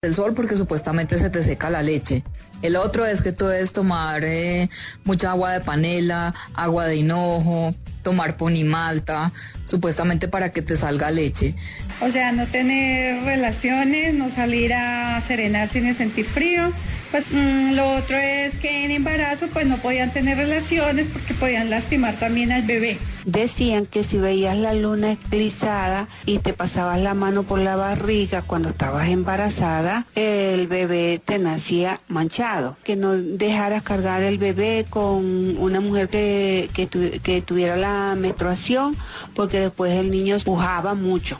El sol porque supuestamente se te seca la leche. El otro es que tú debes tomar eh, mucha agua de panela, agua de hinojo, tomar ponimalta, supuestamente para que te salga leche. O sea, no tener relaciones, no salir a serenar sin sentir frío. Pues mm, lo otro es que en embarazo pues no podían tener relaciones porque podían lastimar también al bebé. Decían que si veías la luna eclipsada y te pasabas la mano por la barriga cuando estabas embarazada, el bebé te nacía manchado. Que no dejaras cargar el bebé con una mujer que, que, tu- que tuviera la menstruación porque después el niño pujaba mucho.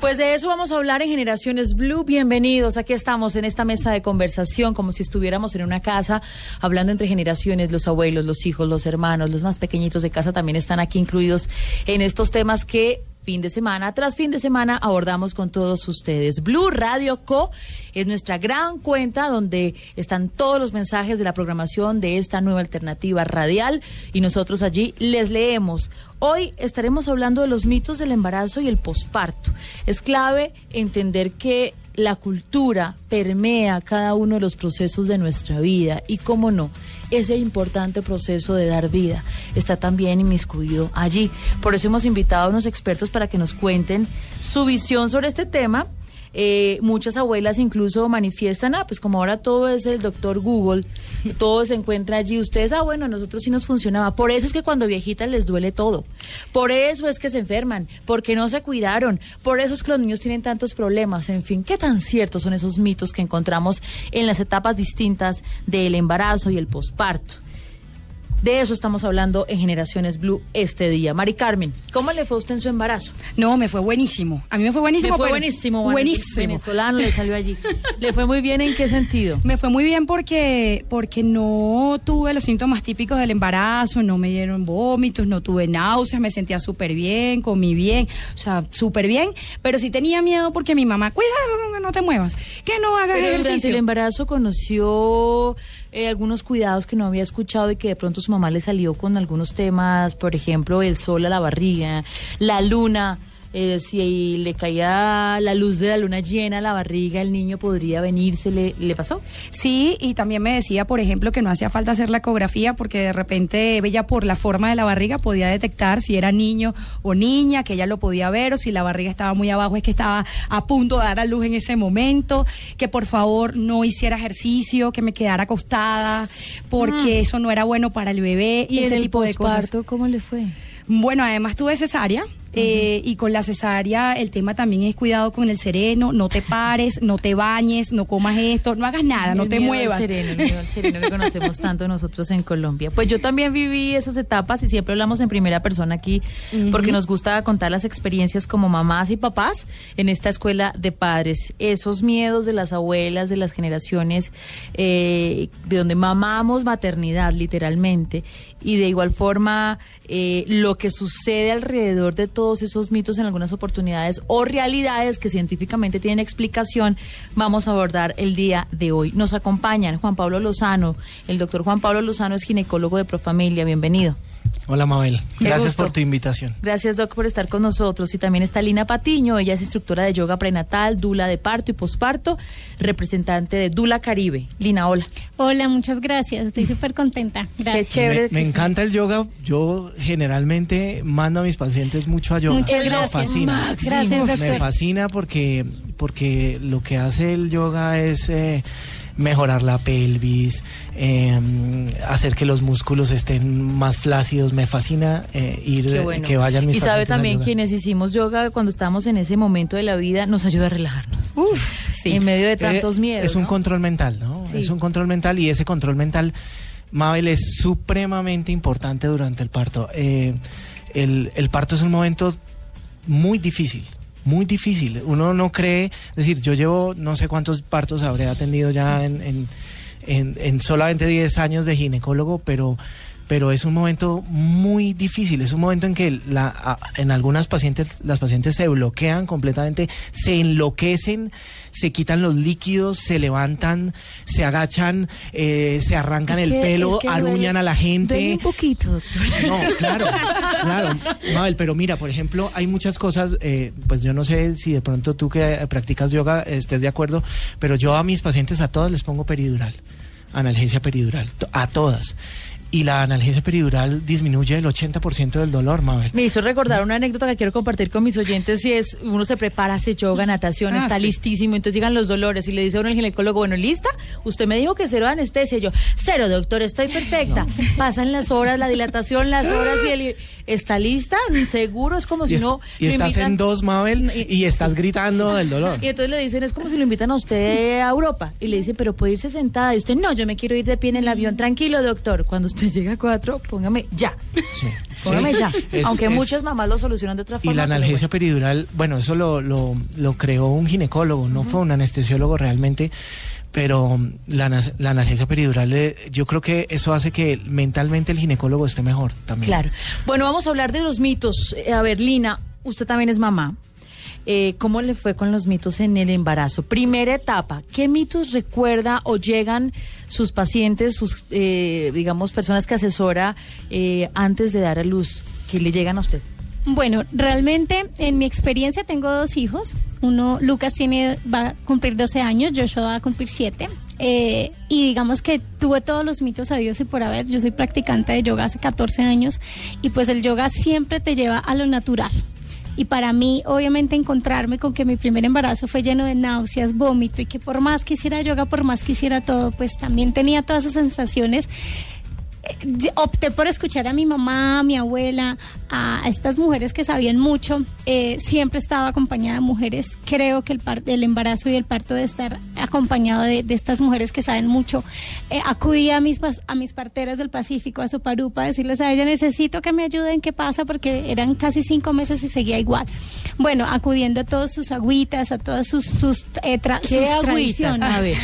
Pues de eso vamos a hablar en Generaciones Blue. Bienvenidos. Aquí estamos en esta mesa de conversación, como si estuviéramos en una casa, hablando entre generaciones. Los abuelos, los hijos, los hermanos, los más pequeñitos de casa también están aquí incluidos en estos temas que fin de semana tras fin de semana abordamos con todos ustedes. Blue Radio Co es nuestra gran cuenta donde están todos los mensajes de la programación de esta nueva alternativa radial y nosotros allí les leemos. Hoy estaremos hablando de los mitos del embarazo y el posparto. Es clave entender que la cultura permea cada uno de los procesos de nuestra vida y, cómo no, ese importante proceso de dar vida está también inmiscuido allí. Por eso hemos invitado a unos expertos para que nos cuenten su visión sobre este tema. Eh, muchas abuelas incluso manifiestan, ah, pues como ahora todo es el doctor Google, todo se encuentra allí. Ustedes, ah, bueno, a nosotros sí nos funcionaba. Por eso es que cuando viejitas les duele todo. Por eso es que se enferman, porque no se cuidaron. Por eso es que los niños tienen tantos problemas. En fin, ¿qué tan ciertos son esos mitos que encontramos en las etapas distintas del embarazo y el posparto? De eso estamos hablando en Generaciones Blue este día. Mari Carmen, ¿cómo le fue a usted en su embarazo? No, me fue buenísimo. A mí me fue buenísimo. Me fue buenísimo, buenísimo. Venezolano le salió allí. ¿Le fue muy bien en qué sentido? Me fue muy bien porque, porque no tuve los síntomas típicos del embarazo, no me dieron vómitos, no tuve náuseas, me sentía súper bien, comí bien, o sea, súper bien, pero sí tenía miedo porque mi mamá, cuidado, no te muevas, que no hagas Pero durante ejercicio. el embarazo conoció eh, algunos cuidados que no había escuchado y que de pronto su mamá le salió con algunos temas, por ejemplo, el sol a la barriga, la luna. Eh, si le caía la luz de la luna llena a la barriga, el niño podría venirse, ¿le, le pasó? Sí, y también me decía, por ejemplo, que no hacía falta hacer la ecografía porque de repente ella por la forma de la barriga podía detectar si era niño o niña, que ella lo podía ver, o si la barriga estaba muy abajo es que estaba a punto de dar a luz en ese momento, que por favor no hiciera ejercicio, que me quedara acostada, porque eso no era bueno para el bebé ¿Y ese en el tipo de cosas. cómo le fue? Bueno, además tuve cesárea. Eh, y con la cesárea el tema también es cuidado con el sereno, no te pares, no te bañes, no comas esto, no hagas nada, no te miedo al muevas. sereno, el miedo al sereno que conocemos tanto nosotros en Colombia. Pues yo también viví esas etapas y siempre hablamos en primera persona aquí porque nos gusta contar las experiencias como mamás y papás en esta escuela de padres. Esos miedos de las abuelas, de las generaciones eh, de donde mamamos maternidad literalmente y de igual forma eh, lo que sucede alrededor de todos esos mitos en algunas oportunidades o realidades que científicamente tienen explicación, vamos a abordar el día de hoy. Nos acompañan Juan Pablo Lozano, el doctor Juan Pablo Lozano es ginecólogo de Profamilia, bienvenido. Hola Mabel, Qué gracias gusto. por tu invitación. Gracias, Doc, por estar con nosotros. Y también está Lina Patiño, ella es instructora de yoga prenatal, Dula de parto y posparto, representante de Dula Caribe. Lina, hola. Hola, muchas gracias. Estoy súper contenta. Gracias. Qué chévere. Me, me encanta el yoga. Yo generalmente mando a mis pacientes mucho a yoga. Muchas me gracias. fascina. Gracias, Me fascina porque, porque lo que hace el yoga es eh, mejorar la pelvis, eh, hacer que los músculos estén más flácidos. Me fascina eh, ir, eh, bueno. que vayan mis Y sabe también quienes hicimos yoga cuando estábamos en ese momento de la vida, nos ayuda a relajarnos. Uf, sí. En medio de Eh, tantos miedos. Es un ¿no? control mental, ¿no? Sí. Es un control mental y ese control mental, Mabel, es supremamente importante durante el parto. Eh, el, el parto es un momento muy difícil, muy difícil. Uno no cree, es decir, yo llevo no sé cuántos partos habré atendido ya en, en, en, en solamente 10 años de ginecólogo, pero pero es un momento muy difícil, es un momento en que la, a- en algunas pacientes las pacientes se bloquean completamente, se enloquecen, se quitan los líquidos, se levantan, se agachan, eh, se arrancan Es el pelo, es que duele- aruñan a la gente. un poquito. No, claro, claro. Mabel, pero mira, por ejemplo, hay muchas cosas, eh, pues yo no sé si de pronto tú que eh, practicas yoga estés de acuerdo, pero yo a mis pacientes a todas les pongo peridural, analgesia peridural, a todas. Y la analgesia peridural disminuye el 80% del dolor, Mabel. Me hizo recordar una anécdota que quiero compartir con mis oyentes y es, uno se prepara, hace yoga, natación, Ah, está sí. listísimo, entonces llegan los dolores y le dice a uno el ginecólogo, bueno, ¿lista? Usted me dijo que cero anestesia, yo, cero doctor, estoy perfecta. Pasan las horas, la dilatación, las horas y él, ¿está lista? Seguro, es como si no... y estás invitan- en dos, Mabel, Y- y estás gritando del dolor. Y entonces le dicen, es como si lo invitan a usted a Europa. Y le dicen, pero puede irse sentada. Y usted, no, yo me quiero ir de pie en el avión. Tranquilo, doctor. Cuando usted llega a cuatro, póngame ya. Sí. Póngame Sí. ya. Es- Aunque es- muchas mamás lo solucionan de otra Y forma. la pero analgesia bueno. peridural, bueno, eso lo, lo, lo creó un ginecólogo, no fue un anestesiólogo realmente, pero la, la analgesia peridural, eh, yo creo que eso hace que mentalmente el ginecólogo esté mejor también. Claro. Bueno, vamos a hablar de los mitos. Eh, a ver, Lina, usted también es mamá. Eh, ¿Cómo le fue con los mitos en el embarazo? Primera etapa, ¿qué mitos recuerda o llegan sus pacientes, sus, eh, digamos, personas que asesora eh, antes de dar a luz? que le llegan a usted? Bueno, realmente en mi experiencia tengo dos hijos. Uno, Lucas, tiene, va a cumplir 12 años, Joshua va a cumplir 7. Eh, y digamos que tuve todos los mitos habidos y por haber. Yo soy practicante de yoga hace 14 años y pues el yoga siempre te lleva a lo natural. Y para mí, obviamente, encontrarme con que mi primer embarazo fue lleno de náuseas, vómito y que por más que hiciera yoga, por más que hiciera todo, pues también tenía todas esas sensaciones opté por escuchar a mi mamá, a mi abuela, a, estas mujeres que sabían mucho. Eh, siempre estaba acompañada de mujeres. Creo que el, par- el embarazo y el parto de estar acompañado de, de estas mujeres que saben mucho. Eh, acudí a mis, a mis parteras del Pacífico, a Soparupa, a decirles a ella, necesito que me ayuden, ¿qué pasa? Porque eran casi cinco meses y seguía igual. Bueno, acudiendo a todas sus agüitas, a todas sus, sus, eh, tra- ¿Qué sus agüitas? tradiciones. A ver,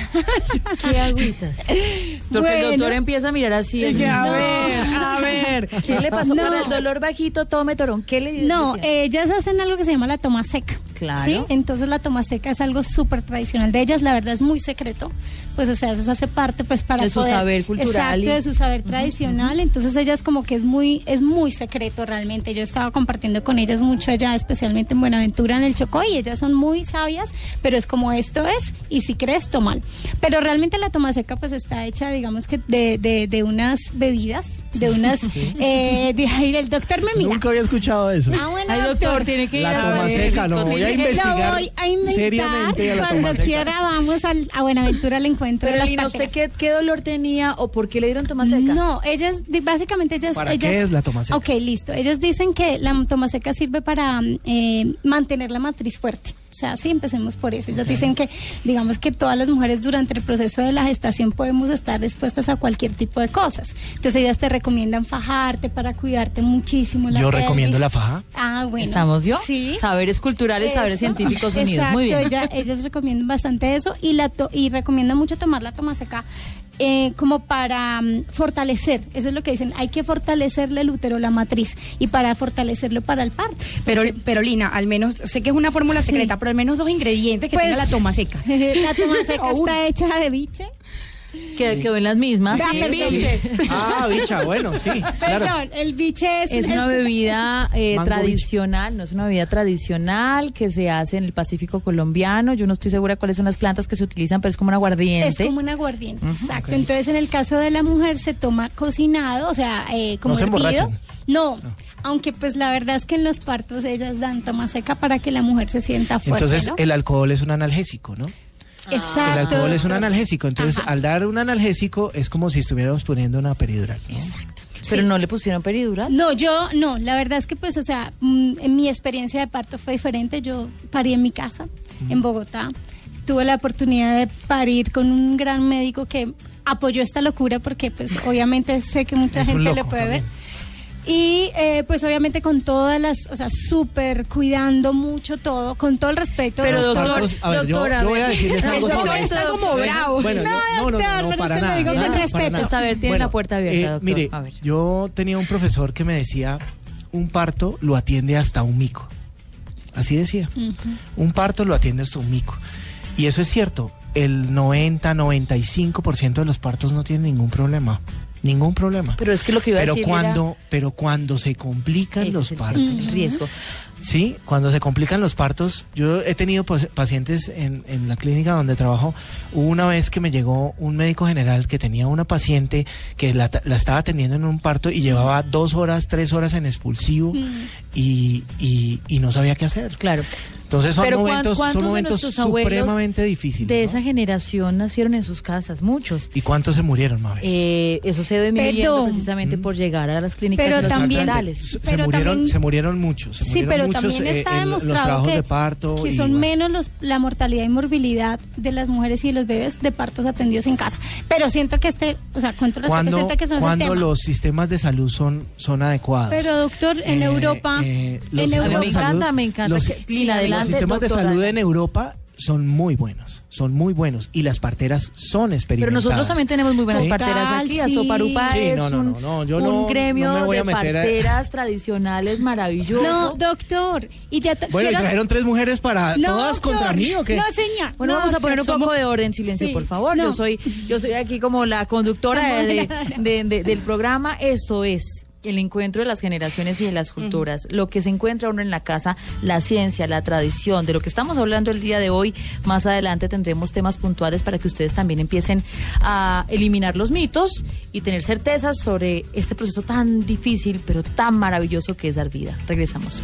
¿qué agüitas? Porque el doctor empieza a mirar así. El a ver, a ver. ¿Qué le pasó No. para el dolor bajito? Tome torón. ¿Qué le No, ellas hacen algo que se llama la toma seca. Claro. ¿sí? Entonces la toma seca es algo súper tradicional de ellas, la verdad es muy secreto. Pues o sea, eso hace parte pues para De su poder- saber cultural Exacto, y- de su saber tradicional. Entonces ellas como que es muy es muy secreto realmente. Yo estaba compartiendo con ellas mucho allá, especialmente en Buenaventura en el Chocó y ellas son muy sabias, pero es como esto es y si crees tomal. Pero realmente la toma seca pues está hecha digamos que de, de, de unas bebidas, de unas eh, de ahí el doctor me mira. Nunca había escuchado eso. Ah, bueno, Ay, doctor, tiene que ir La a toma ver, seca, no, tiene voy a que- investigar. Lo voy a inventar seriamente a la cuando quiera vamos al- a Buenaventura al encuentro de Pero las Lina, ¿usted qué, qué dolor tenía o por qué le dieron toma seca? No, ellas, básicamente ellas... ¿Para ellas- qué es la toma seca? Ok, listo. Ellos dicen que la toma seca sirve para eh, mantener la matriz fuerte. O sea, sí, empecemos por eso. Ellos dicen que, digamos que todas las mujeres durante el proceso de la gestación podemos estar expuestas a cualquier tipo de cosas. Entonces ellas te recomiendan fajarte para cuidarte muchísimo. La Yo recomiendo la faja. Ah, bueno. ¿Estamos yo? Sí. Saberes culturales, saberes científicos unidos. Exacto, Muy bien. ella- ellas recomiendan bastante eso y la to- y recomiendan mucho tomar la toma seca eh, como para mm, fortalecer. Eso es lo que dicen. Hay que fortalecerle el útero, la matriz, y para fortalecerlo para el parto. Pero, pero Lina, al menos, sé que es una fórmula Sí. secreta, pero al menos dos ingredientes que Pues, tenga la toma seca. la toma seca está hecha de biche. Que quedó en las mismas. Ah, Sí, perdón. biche. Ah, bicha, bueno, sí, claro. Perdón, el biche es, Es una bebida eh, tradicional, no es una bebida tradicional que se hace en el Pacífico colombiano. Yo no estoy segura cuáles son las plantas que se utilizan, pero es como un aguardiente. Es como un aguardiente, exacto. Entonces, en el caso de la mujer se toma cocinado, o sea, eh, como No se emborrachan. No, aunque pues la verdad es que en los partos ellas dan toma seca para que la mujer se sienta fuerte, Entonces, ¿no? el alcohol es un analgésico, ¿no? Exacto. El alcohol es un analgésico. Entonces, Ajá. al dar un analgésico es como si estuviéramos poniendo una peridural. ¿no? Pero Sí. no le pusieron peridural. No, yo no, la verdad es que pues, o sea, mm, en mi experiencia de parto fue diferente. Yo parí en mi casa, en Bogotá. Tuve la oportunidad de parir con un gran médico que apoyó esta locura porque pues obviamente sé que mucha Es gente le puede ver. Y eh, pues obviamente con todas las, o sea, súper cuidando mucho todo, con todo el respeto. Pero, Los doctor, partos- a ver, yo- doctora, yo voy a ver. decirles El algo doctor sobre está como bravo. Bueno, yo- No, no, no, doctor, no, pero para es que nada. con respeto. nada. Está bien, tiene la puerta abierta, doctor. Mire, A ver. yo tenía un profesor que me decía, un parto lo atiende hasta un mico. Así decía. Un parto lo atiende hasta un mico. Y eso es cierto. El 90, 95% de los partos no tienen ningún problema. Ningún problema. Pero es que lo que iba a decir cuando, pero cuando se complican los partos. riesgo. Sí, cuando se complican los partos, yo he tenido pacientes en, en la clínica donde trabajo. Hubo una vez que me llegó un médico general que tenía una paciente que la, la estaba atendiendo en un parto y llevaba dos horas, tres horas en expulsivo y, y- y no sabía qué hacer. Claro. Entonces son Pero ¿cuán- momentos, son momentos supremamente difíciles. De ¿no? esa generación nacieron en sus casas, muchos. ¿Y cuántos se murieron, Mabel? Eh, eso se Pero- precisamente por llegar a las clínicas Pero también- hospitales. Se, se pero murieron, también- se murieron muchos. Se Sí, murieron pero muchos, también eh, está los demostrado trabajos que, de parto. que y son bueno. menos los, la mortalidad y morbilidad de las mujeres y de los bebés de partos atendidos en casa. Pero siento que este, o sea, cuando, siento que el cuando tema. los sistemas de salud son, son adecuados. Pero doctor, en Eh, Europa, eh, en los sistemas A mí me encanta, me encanta Los, que- los adelante, sistemas de salud en Europa son muy buenos, son muy buenos y las parteras son Pero experimentadas. nosotros también tenemos muy buenas Sí. parteras aquí. Total, sí. Asoparupa Sí, es no, no, un, no, no, yo un no- gremio no me voy de a meter a- parteras tradicionales maravilloso. no, doctor, y ya Bueno, y trajeron tres mujeres para No, todas doctor, contra mí o qué? No, señor. Bueno, no, vamos a poner un poco somos- de orden, silencio, Sí, por favor. no. Yo soy, yo soy aquí como la conductora de- de- de- de- del programa. Esto es el encuentro de las generaciones y de las culturas. Lo que se encuentra uno en la casa, la ciencia, la tradición, de lo que estamos hablando el día de hoy. Más adelante tendremos temas puntuales para que ustedes también empiecen a eliminar los mitos y tener certezas sobre este proceso tan difícil, pero tan maravilloso que es dar vida. Regresamos.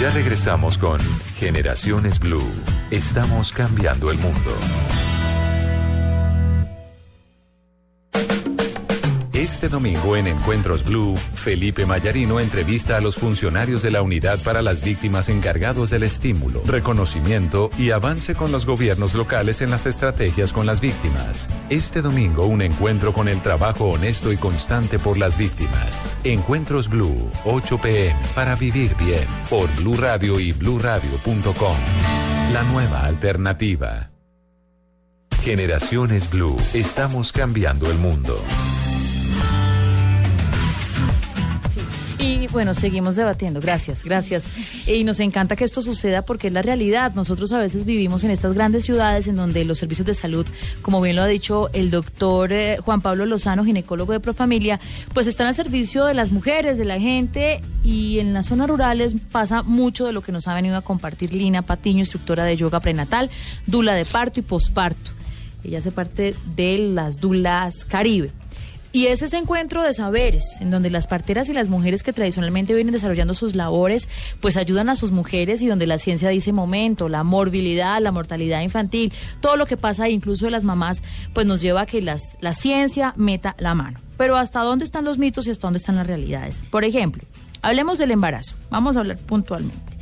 Ya regresamos con Generaciones Blue. Estamos cambiando el mundo. Este domingo en Encuentros Blue, Felipe Mayarino entrevista a los funcionarios de la Unidad para las Víctimas encargados del estímulo, reconocimiento y avance con los gobiernos locales en las estrategias con las víctimas. Este domingo un encuentro con el trabajo honesto y constante por las víctimas. Encuentros Blue, 8 pm, para vivir bien, por Blue Radio y bluradio.com. La nueva alternativa. Generaciones Blue, estamos cambiando el mundo. Y bueno, seguimos debatiendo. Gracias, gracias. Y nos encanta que esto suceda porque es la realidad. Nosotros a veces vivimos en estas grandes ciudades en donde los servicios de salud, como bien lo ha dicho el doctor eh, Juan Pablo Lozano, ginecólogo de Profamilia, pues están al servicio de las mujeres, de la gente y en las zonas rurales pasa mucho de lo que nos ha venido a compartir Lina Patiño, instructora de yoga prenatal, dula de parto y posparto. Ella hace parte de las dulas Caribe. Y es ese encuentro de saberes, en donde las parteras y las mujeres que tradicionalmente vienen desarrollando sus labores, pues ayudan a sus mujeres y donde la ciencia dice momento, la morbilidad, la mortalidad infantil, todo lo que pasa incluso de las mamás, pues nos lleva a que las, la ciencia meta la mano. Pero ¿hasta dónde están los mitos y hasta dónde están las realidades? Por ejemplo, hablemos del embarazo. Vamos a hablar puntualmente.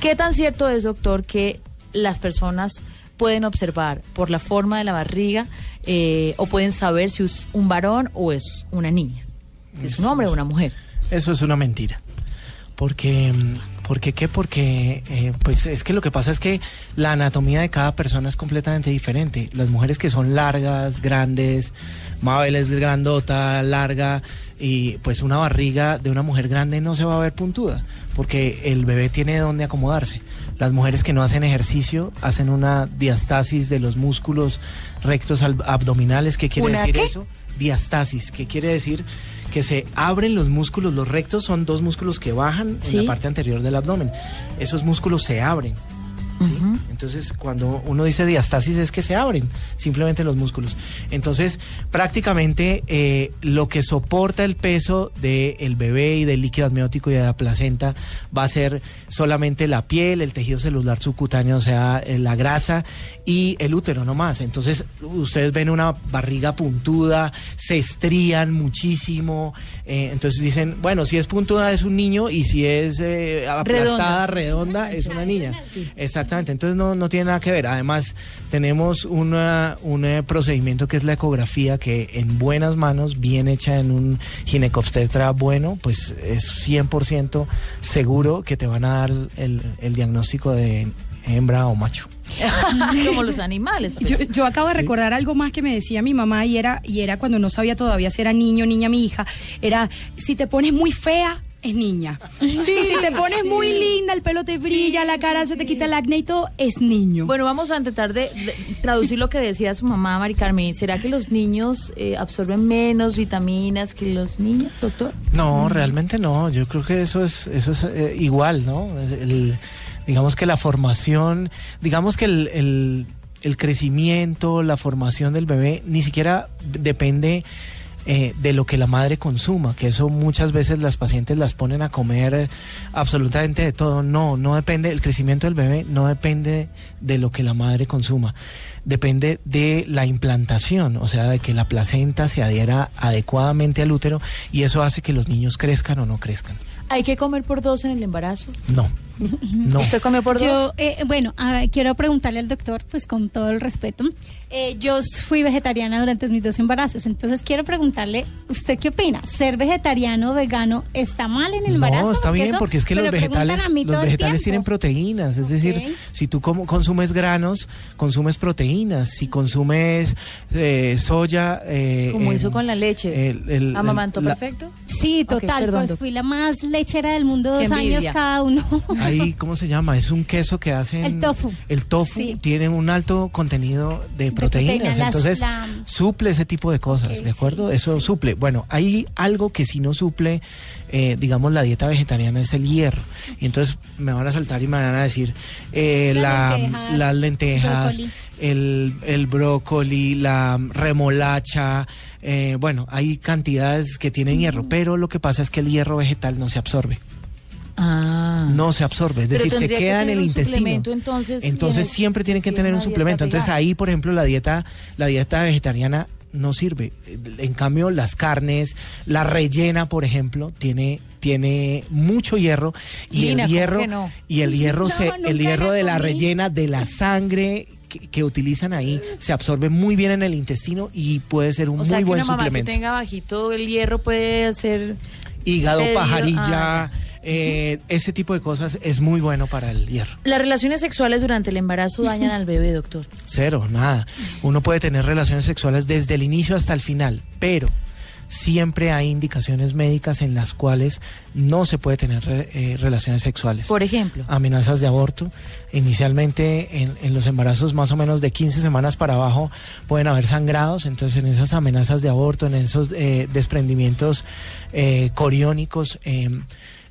¿Qué tan cierto es, doctor, que las personas pueden observar por la forma de la barriga eh, o pueden saber si es un varón o es una niña, si es un hombre o una mujer. Eso es una mentira. Porque, ¿por qué qué? Porque, eh, pues es que lo que pasa es que la anatomía de cada persona es completamente diferente. Las mujeres que son largas, grandes, Mabel es grandota, larga, y pues una barriga de una mujer grande no se va a ver puntuda, porque el bebé tiene donde acomodarse. Las mujeres que no hacen ejercicio hacen una diastasis de los músculos rectos al- abdominales. ¿Qué quiere ¿Una decir qué? eso? Diastasis, que quiere decir que se abren los músculos, los rectos son dos músculos que bajan en la parte anterior del abdomen. Esos músculos se abren. ¿Sí? Entonces, cuando uno dice diastasis es que se abren simplemente los músculos. Entonces, prácticamente eh, lo que soporta el peso del bebé y del líquido amniótico y de la placenta va a ser solamente la piel, el tejido celular subcutáneo, o sea, eh, la grasa y el útero, no más. Entonces, ustedes ven una barriga puntuda, se estrían muchísimo. eh, entonces dicen, bueno, si es puntuda es un niño y si es eh, aplastada, redonda, es una niña. Exactamente. Exactamente, entonces no, no tiene nada que ver. Además, tenemos una, un eh, procedimiento que es la ecografía que en buenas manos, bien hecha en un ginecobstetra bueno, pues es 100% seguro que te van a dar el, el diagnóstico de hembra o macho. Como los animales. pues. Yo, yo acabo de recordar algo más que me decía mi mamá y era, y era cuando no sabía todavía si era niño o niña mi hija. Era, si te pones muy fea, es niña. si te pones muy linda, el pelo te brilla, la cara se te quita el acné y todo, es niño. Bueno, vamos a intentar de, de traducir lo que decía su mamá, Mari Carmen. ¿Será que los niños eh, absorben menos vitaminas que los niños, doctor? No, realmente no. Yo creo que eso es, eso es eh, igual, ¿no? El- digamos que la formación, digamos que el, el- el crecimiento, la formación del bebé ni siquiera depende eh, de lo que la madre consuma, que eso muchas veces las pacientes las ponen a comer absolutamente de todo. No, no depende, el crecimiento del bebé no depende de lo que la madre consuma, depende de la implantación, o sea, de que la placenta se adhiera adecuadamente al útero y eso hace que los niños crezcan o no crezcan. ¿Hay que comer por dos en el embarazo? No. No. ¿Usted comió por Yo, dos? eh, bueno, a ver, quiero preguntarle al doctor, pues con todo el respeto. Eh, yo fui vegetariana durante mis dos embarazos, entonces quiero preguntarle, ¿usted qué opina? ¿Ser vegetariano o vegano está mal en el embarazo? No, está bien eso porque es que los vegetales, los vegetales tienen proteínas, es decir, Ok. si tú como- consumes granos, consumes proteínas, si consumes eh, soya, eh, Como hizo con la leche. el- el- ¿Amamantó la- perfecto? Sí, total, perdón, pues fui la más lechera del mundo, dos años cada uno. Ahí, ¿cómo se llama? Es un queso que hacen. El tofu. El tofu Sí. tiene un alto contenido de proteínas, proteína, entonces la- suple ese tipo de cosas, ¿de acuerdo? sí, Eso suple. Bueno, hay algo que si no suple, eh, digamos, la dieta vegetariana es el hierro. Y entonces me van a saltar y me van a decir eh, Las la- lentejas, las lentejas, el brócoli, la remolacha. eh, bueno, hay cantidades que tienen hierro, pero lo que pasa es que el hierro vegetal no se absorbe. Ah. No se absorbe, es Pero decir, se que queda en el intestino. entonces, en Entonces el- siempre tienen que tener un suplemento. Entonces ahí, por ejemplo, la dieta, la dieta vegetariana no sirve. En cambio, las carnes, la rellena, por ejemplo, tiene tiene mucho hierro y Lina, el ¿cómo hierro no? y el hierro No, se el hierro de la rellena de la sangre que, que utilizan ahí se absorbe muy bien en el intestino y puede ser un O sea, muy que buen una mamá suplemento. que tenga bajito el hierro puede hacer... Hígado, pedido- pajarilla, ah, eh, ese tipo de cosas es muy bueno para el hierro. Las relaciones sexuales durante el embarazo dañan al bebé, doctor. Cero, nada. Uno puede tener relaciones sexuales desde el inicio hasta el final, pero siempre hay indicaciones médicas en las cuales no se puede tener re- eh, relaciones sexuales. Por ejemplo. Amenazas de aborto. Inicialmente en, en los embarazos más o menos de 15 semanas para abajo pueden haber sangrados, entonces en esas amenazas de aborto, en esos eh, desprendimientos eh, coriónicos,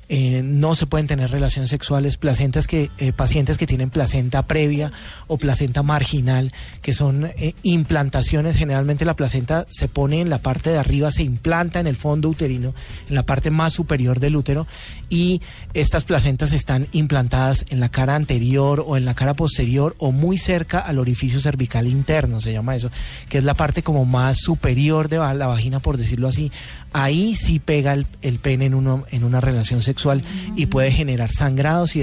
eh, no se pueden tener relaciones sexuales, placentas que, eh, pacientes que tienen placenta previa o placenta marginal, que son eh, implantaciones, generalmente la placenta se pone en la parte de arriba, se implanta en el fondo uterino, en la parte más superior del útero, y estas placentas están implantadas en la cara anterior o en la cara posterior o muy cerca al orificio cervical interno, se llama eso, que es la parte como más superior de la vagina, por decirlo así. Ahí sí pega el, el pene en, uno, en una relación sexual y puede generar sangrados y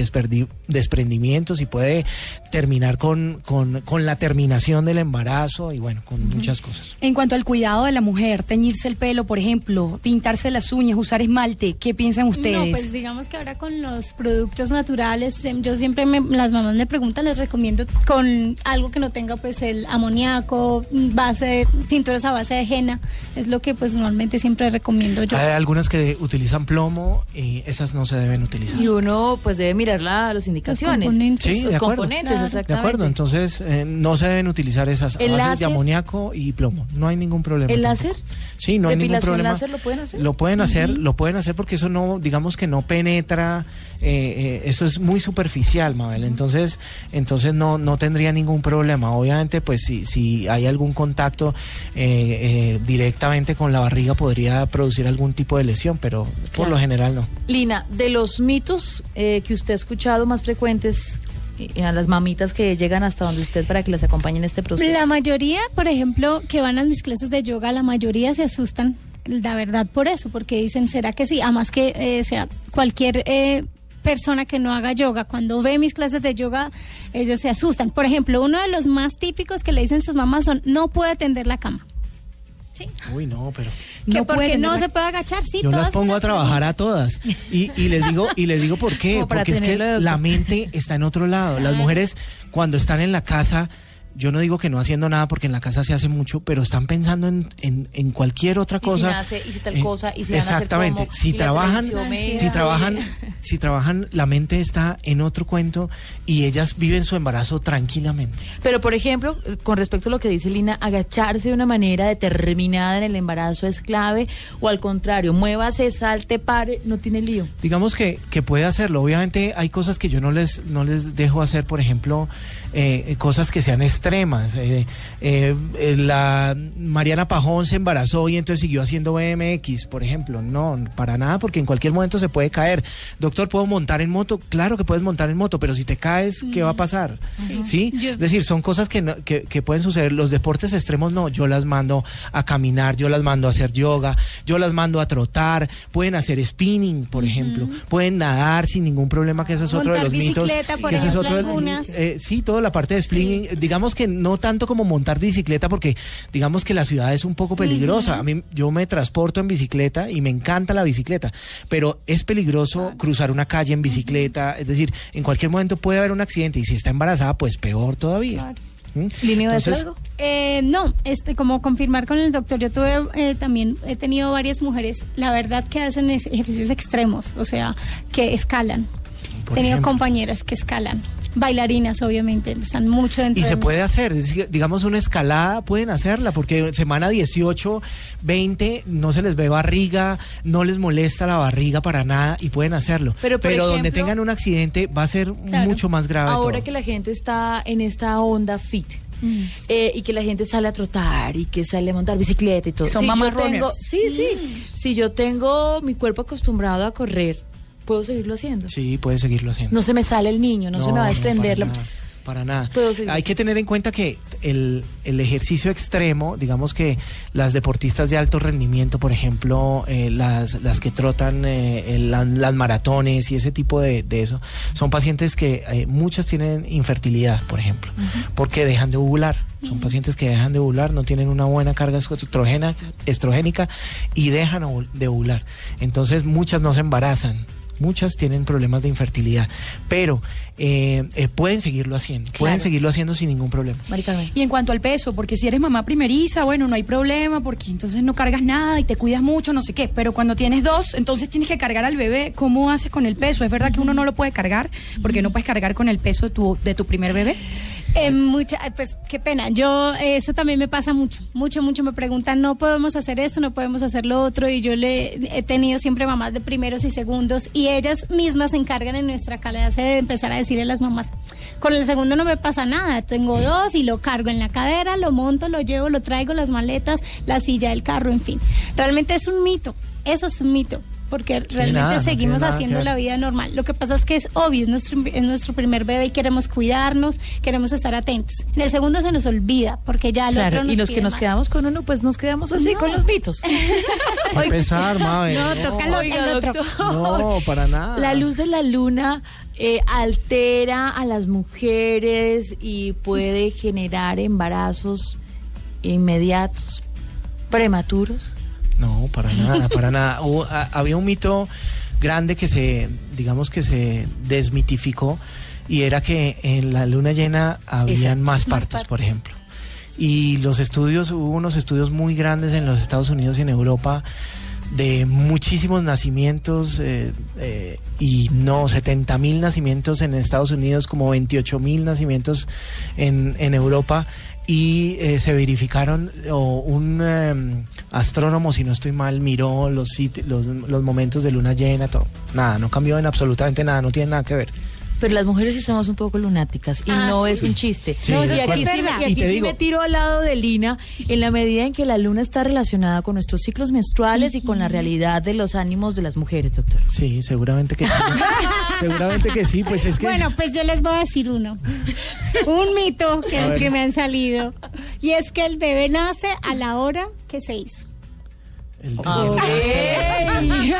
desprendimientos y puede terminar con, con, con la terminación del embarazo y bueno, con muchas cosas. En cuanto al cuidado de la mujer, teñirse el pelo, por ejemplo, pintarse las uñas, usar esmalte, ¿qué piensan ustedes? No, pues digamos que ahora con los productos naturales, em, yo siempre me- las mamás me preguntan, les recomiendo con algo que no tenga pues el amoníaco, base de, tinturas a base de henna, es lo que pues normalmente siempre recomiendo yo. Hay algunas que utilizan plomo y esas no se deben utilizar. Y uno pues debe mirar la, las indicaciones. componentes. Sí, los de acuerdo. componentes, Claro. De exactamente. acuerdo, entonces eh, no se deben utilizar esas a ¿El bases de amoníaco y plomo. No hay ningún problema. ¿El tampoco. láser? Sí, no hay ningún ¿Depilación problema. láser lo pueden hacer? Lo pueden hacer, lo pueden hacer porque eso no, digamos que no penetra, eh, eh, eso es muy superficial, Mabel. Entonces, entonces no, no tendría ningún problema. Obviamente, pues si, si hay algún contacto eh, eh, directamente con la barriga podría producir algún tipo de lesión, pero por lo general no. Lina, de los mitos eh, que usted ha escuchado más frecuentes eh, a las mamitas que llegan hasta donde usted para que las acompañen en este proceso. La mayoría, por ejemplo, que van a mis clases de yoga, la mayoría se asustan, la verdad, por eso, porque dicen, ¿será que sí? Además que eh, sea cualquier eh, persona que no haga yoga, cuando ve mis clases de yoga, ellas se asustan. Por ejemplo, uno de los más típicos que le dicen sus mamás son, no puede tender la cama. Sí. Uy, no, pero Que No porque no se puede agachar, sí. yo las todas pongo a las- trabajar a todas. Y, y les digo y les digo por qué porque es que la mente está en otro lado. Las mujeres cuando están en la casa yo no digo que no haciendo nada porque en la casa se hace mucho pero están pensando en, en, en cualquier otra Y si cosa nace, y si tal Eh, cosa, y si van a hacer exactamente si trabajan si trabajan si trabajan la mente está en otro cuento y ellas viven su embarazo tranquilamente Pero, por ejemplo, eh, con respecto a lo que dice Lina, agacharse de una manera determinada en el embarazo es clave, o al contrario, muévase, salte, pare, no tiene lío. digamos que, que puede hacerlo. Obviamente hay cosas que yo no les, no les dejo hacer, por ejemplo, eh, cosas que sean extremas. Eh, eh, eh, la Mariana Pajón se embarazó y entonces siguió haciendo BMX, por ejemplo. No, para nada, porque en cualquier momento se puede caer. Doctor, ¿puedo montar en moto? Claro que puedes montar en moto, pero si te caes, ¿qué va a pasar? ¿Sí? Es decir, son cosas que, no- que, que pueden suceder. Los deportes extremos no, yo las mando a caminar, yo las mando a hacer yoga, yo las mando a trotar, pueden hacer spinning, por ejemplo, pueden nadar sin ningún problema, que ese es otro de los mitos. bicicleta, por ese es ejemplo, otro de- eh, sí, toda la parte de spinning, digamos que no tanto como montar bicicleta, porque digamos que la ciudad es un poco peligrosa. A mí, yo me transporto en bicicleta y me encanta la bicicleta, pero es peligroso cruzar una calle en bicicleta, es decir, en cualquier momento puede haber un accidente y si está embarazada, pues peor todavía. Claro. ¿Mm? Lina, ¿iba a decir Entonces, algo? Eh, no, este, como confirmar con el doctor, yo tuve eh, también, he tenido varias mujeres, la verdad que hacen ejercicios extremos, o sea, que escalan. He tenido ejemplo. compañeras que escalan, bailarinas obviamente, están mucho dentro Y de se puede hacer, digamos una escalada, pueden hacerla, porque semana 18, 20, no se les ve barriga, no les molesta la barriga para nada y pueden hacerlo. Pero, por donde tengan un accidente va a ser Claro. mucho más grave. Ahora todo. que la gente está en esta onda fit. eh, y que la gente sale a trotar y que sale a montar bicicleta y todo. Son Si mamá yo tengo, runners. sí, sí. Si yo tengo mi cuerpo acostumbrado a correr, puedo seguirlo haciendo. Sí, puede seguirlo haciendo. No se me sale el niño, no, se me va a desprender. para nada, Para. Hay que tener en cuenta que el, el ejercicio extremo, digamos que las deportistas de alto rendimiento, por ejemplo, eh, las, las que trotan eh, el- la- las maratones y ese tipo de, de eso, son pacientes que eh, muchas tienen infertilidad, por ejemplo, porque dejan de ovular. Son pacientes que dejan de ovular, no tienen una buena carga estrogénica y dejan de ovular. Entonces muchas no se embarazan. Muchas tienen problemas de infertilidad, pero eh, eh, pueden seguirlo haciendo, pueden seguirlo haciendo sin ningún problema. Y en cuanto al peso, porque si eres mamá primeriza, bueno, no hay problema, porque entonces no cargas nada y te cuidas mucho, no sé qué. Pero cuando tienes dos, entonces tienes que cargar al bebé. ¿Cómo haces con el peso? ¿Es verdad que uno no lo puede cargar? Porque no puedes cargar con el peso de tu, de tu primer bebé. Eh, mucha, pues qué pena. Yo eh, eso también me pasa mucho, mucho, mucho. Me preguntan, no podemos hacer esto, no podemos hacer lo otro. Y yo le he tenido siempre mamás de primeros y segundos y ellas mismas se encargan en nuestra clase de empezar a decirle a las mamás, con el segundo no me pasa nada. Tengo dos y lo cargo en la cadera, lo monto, lo llevo, lo traigo, las maletas, la silla del carro, en fin. Realmente es un mito. Eso es un mito. Porque realmente nada, seguimos haciendo la vida normal. Lo que pasa es que es obvio, es nuestro, es nuestro primer bebé y queremos cuidarnos, queremos estar atentos. En el segundo se nos olvida, porque ya el Claro, otro nos y los que nos quedamos con uno, pues nos quedamos así, No. con los mitos. Qué pesar. No, toca lo Oiga, el otro. doctor. No, para nada. La luz de la luna eh, altera a las mujeres y puede generar embarazos inmediatos, prematuros. No, para nada, para nada. Hubo- a- había un mito grande que se, digamos que se desmitificó y era que en la luna llena habían más partos. por ejemplo. Y los estudios, hubo unos estudios muy grandes en los Estados Unidos y en Europa de muchísimos nacimientos eh, eh, y no, 70 mil nacimientos en Estados Unidos, como 28 mil nacimientos en, en Europa y eh, se verificaron, o un eh, astrónomo, si no estoy mal, miró los, los, los momentos de luna llena, todo. Nada, no cambió en absolutamente nada, no tiene nada que ver. Pero las mujeres sí somos un poco lunáticas y Ah, no sí. es un chiste. Sí, y es aquí, sí, me- y Y aquí te sí digo- me tiro al lado de Lina en la medida en que la luna está relacionada con nuestros ciclos menstruales y con la realidad de los ánimos de las mujeres, doctor. Sí, seguramente que sí. seguramente que sí, pues es que... Bueno, pues yo les voy a decir uno. Un mito que me han salido. Y es que el bebé nace a la hora que se hizo. El- Ah, el- Ok. el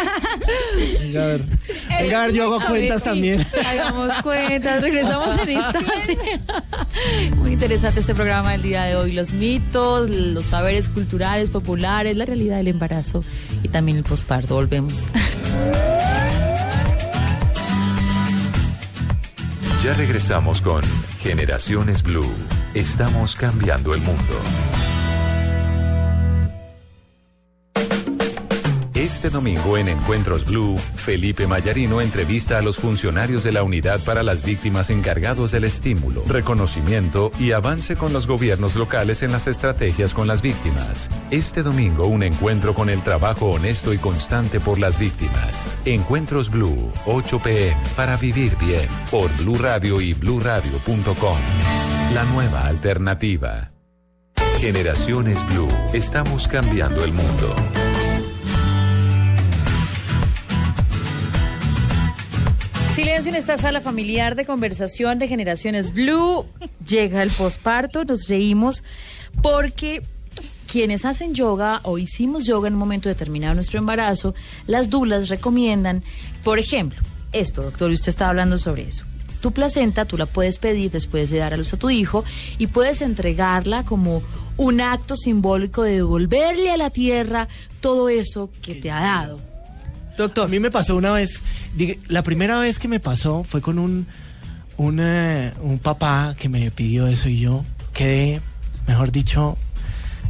Venga a ver. Venga a ver, yo hago A cuentas ver, también. Hagamos cuentas, regresamos en instante. Muy interesante este programa del día de hoy. Los mitos, los saberes culturales, populares, la realidad del embarazo y también el posparto. Volvemos. Ya regresamos con Generaciones Blue. Estamos cambiando el mundo. Este domingo en Encuentros Blue, Felipe Mayarino entrevista a los funcionarios de la Unidad para las Víctimas encargados del estímulo, reconocimiento y avance con los gobiernos locales en las estrategias con las víctimas. Este domingo un encuentro con el trabajo honesto y constante por las víctimas. Encuentros Blue, 8 pm para vivir bien por Blue Radio y bluradio.com. La nueva alternativa. Generaciones Blue, estamos cambiando el mundo. En esta sala familiar de conversación de generaciones Blue. Llega el posparto, nos reímos porque quienes hacen yoga o hicimos yoga en un momento determinado de nuestro embarazo, las dulas recomiendan, por ejemplo, esto, doctor, y usted estaba hablando sobre eso. Tu placenta tú la puedes pedir después de dar a luz a tu hijo y puedes entregarla como un acto simbólico de devolverle a la tierra todo eso que te ha dado. Doctor. A mí me pasó una vez, la primera vez que me pasó fue con un, un, eh, un papá que me pidió eso y yo quedé, mejor dicho,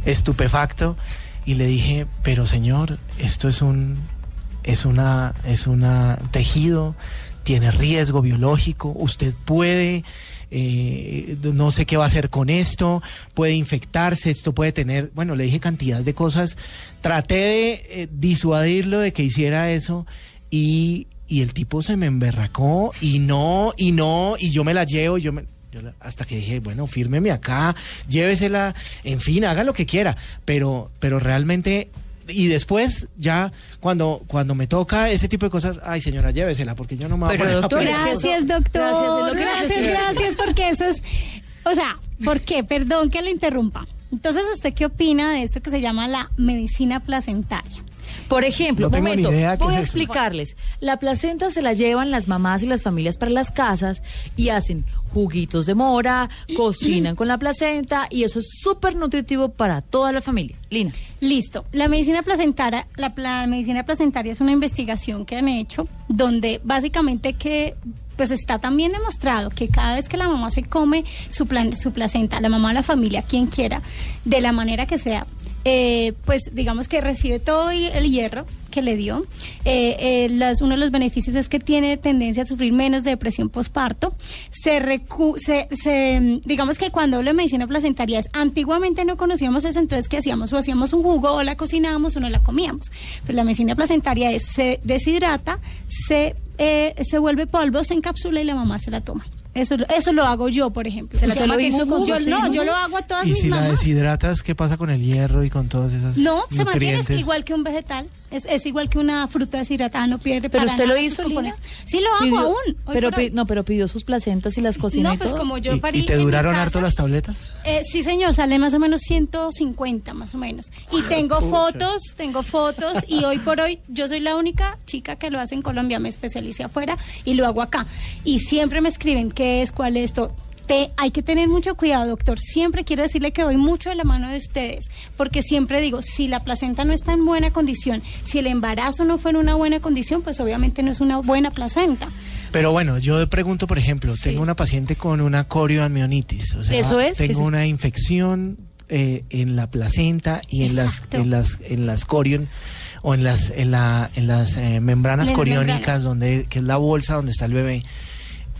estupefacto y le dije, pero señor, esto es un, es una, es una tejido, tiene riesgo biológico, usted puede, eh, no sé qué va a hacer con esto, puede infectarse, esto puede tener, bueno, le dije cantidad de cosas, traté de eh, disuadirlo de que hiciera eso y, y el tipo se me emberracó y no, y no, y yo me la llevo, yo me... hasta que dije, bueno, fírmeme acá, llévesela, en fin, haga lo que quiera, pero, pero realmente y después ya cuando cuando me toca ese tipo de cosas, ay señora, llévesela porque yo no me voy Pero, a doctor. Gracias, doctor. Gracias, gracias, gracias, porque eso es. O sea, ¿por qué? Perdón que le interrumpa. Entonces, ¿usted qué opina de esto que se llama la medicina placentaria? Por ejemplo, No tengo ni momento, idea qué voy es a eso. explicarles. La placenta se la llevan las mamás y las familias para las casas y hacen juguitos de mora, cocinan con la placenta y eso es súper nutritivo para toda la familia. Lina. Listo. La medicina placentaria, la, pla- medicina placentaria es una investigación que han hecho donde básicamente que pues está también demostrado que cada vez que la mamá se come su, plan, su placenta, la mamá o la familia, quien quiera, de la manera que sea, eh, pues digamos que recibe todo el hierro que le dio. Eh, eh, las- uno de los beneficios es que tiene tendencia a sufrir menos de depresión postparto. Se, se, se, digamos que cuando hablo de medicina placentaria es, antiguamente no conocíamos eso, entonces ¿qué hacíamos? O hacíamos un jugo, o la cocinábamos, o no la comíamos. Pues la medicina placentaria es, se deshidrata, se, eh, se vuelve polvo, se encapsula y la mamá se la toma. Eso, eso lo hago yo, por ejemplo. ¿Se la Se lo hizo con yo, No, yo lo hago a todas Y mis si la deshidratas, ¿qué pasa con el hierro y con todas esas No, se mantiene igual que un vegetal. Es, es igual que una fruta deshidratada, no pierde Pero para usted lo hizo, Lina. Sí, lo hago Pidió- aún. hoy Pero, pi- no, pero pidió sus placentas y las cocinó No, y pues todo. como yo ¿Y, parí y te duraron casa, harto las tabletas? eh, sí, señor, sale más o menos 150, más o menos. Y tengo fotos, tengo fotos, y hoy por hoy yo soy la única chica que lo hace en Colombia, me especialicé afuera y lo hago acá. Y siempre me escriben qué es, cuál es esto. Te, hay que tener mucho cuidado, doctor. Siempre quiero decirle que voy mucho de la mano de ustedes, porque siempre digo, si la placenta no está en buena condición, si el embarazo no fue en una buena condición, pues obviamente no es una buena placenta. Pero bueno, yo pregunto, por ejemplo, tengo una paciente con una corioamnionitis, o sea, ¿Eso es? ¿Qué tengo es una infección eh, en la placenta y en las en las en las corion o en las en la en las eh, membranas Las coriónicas membranas. donde que es la bolsa donde está el bebé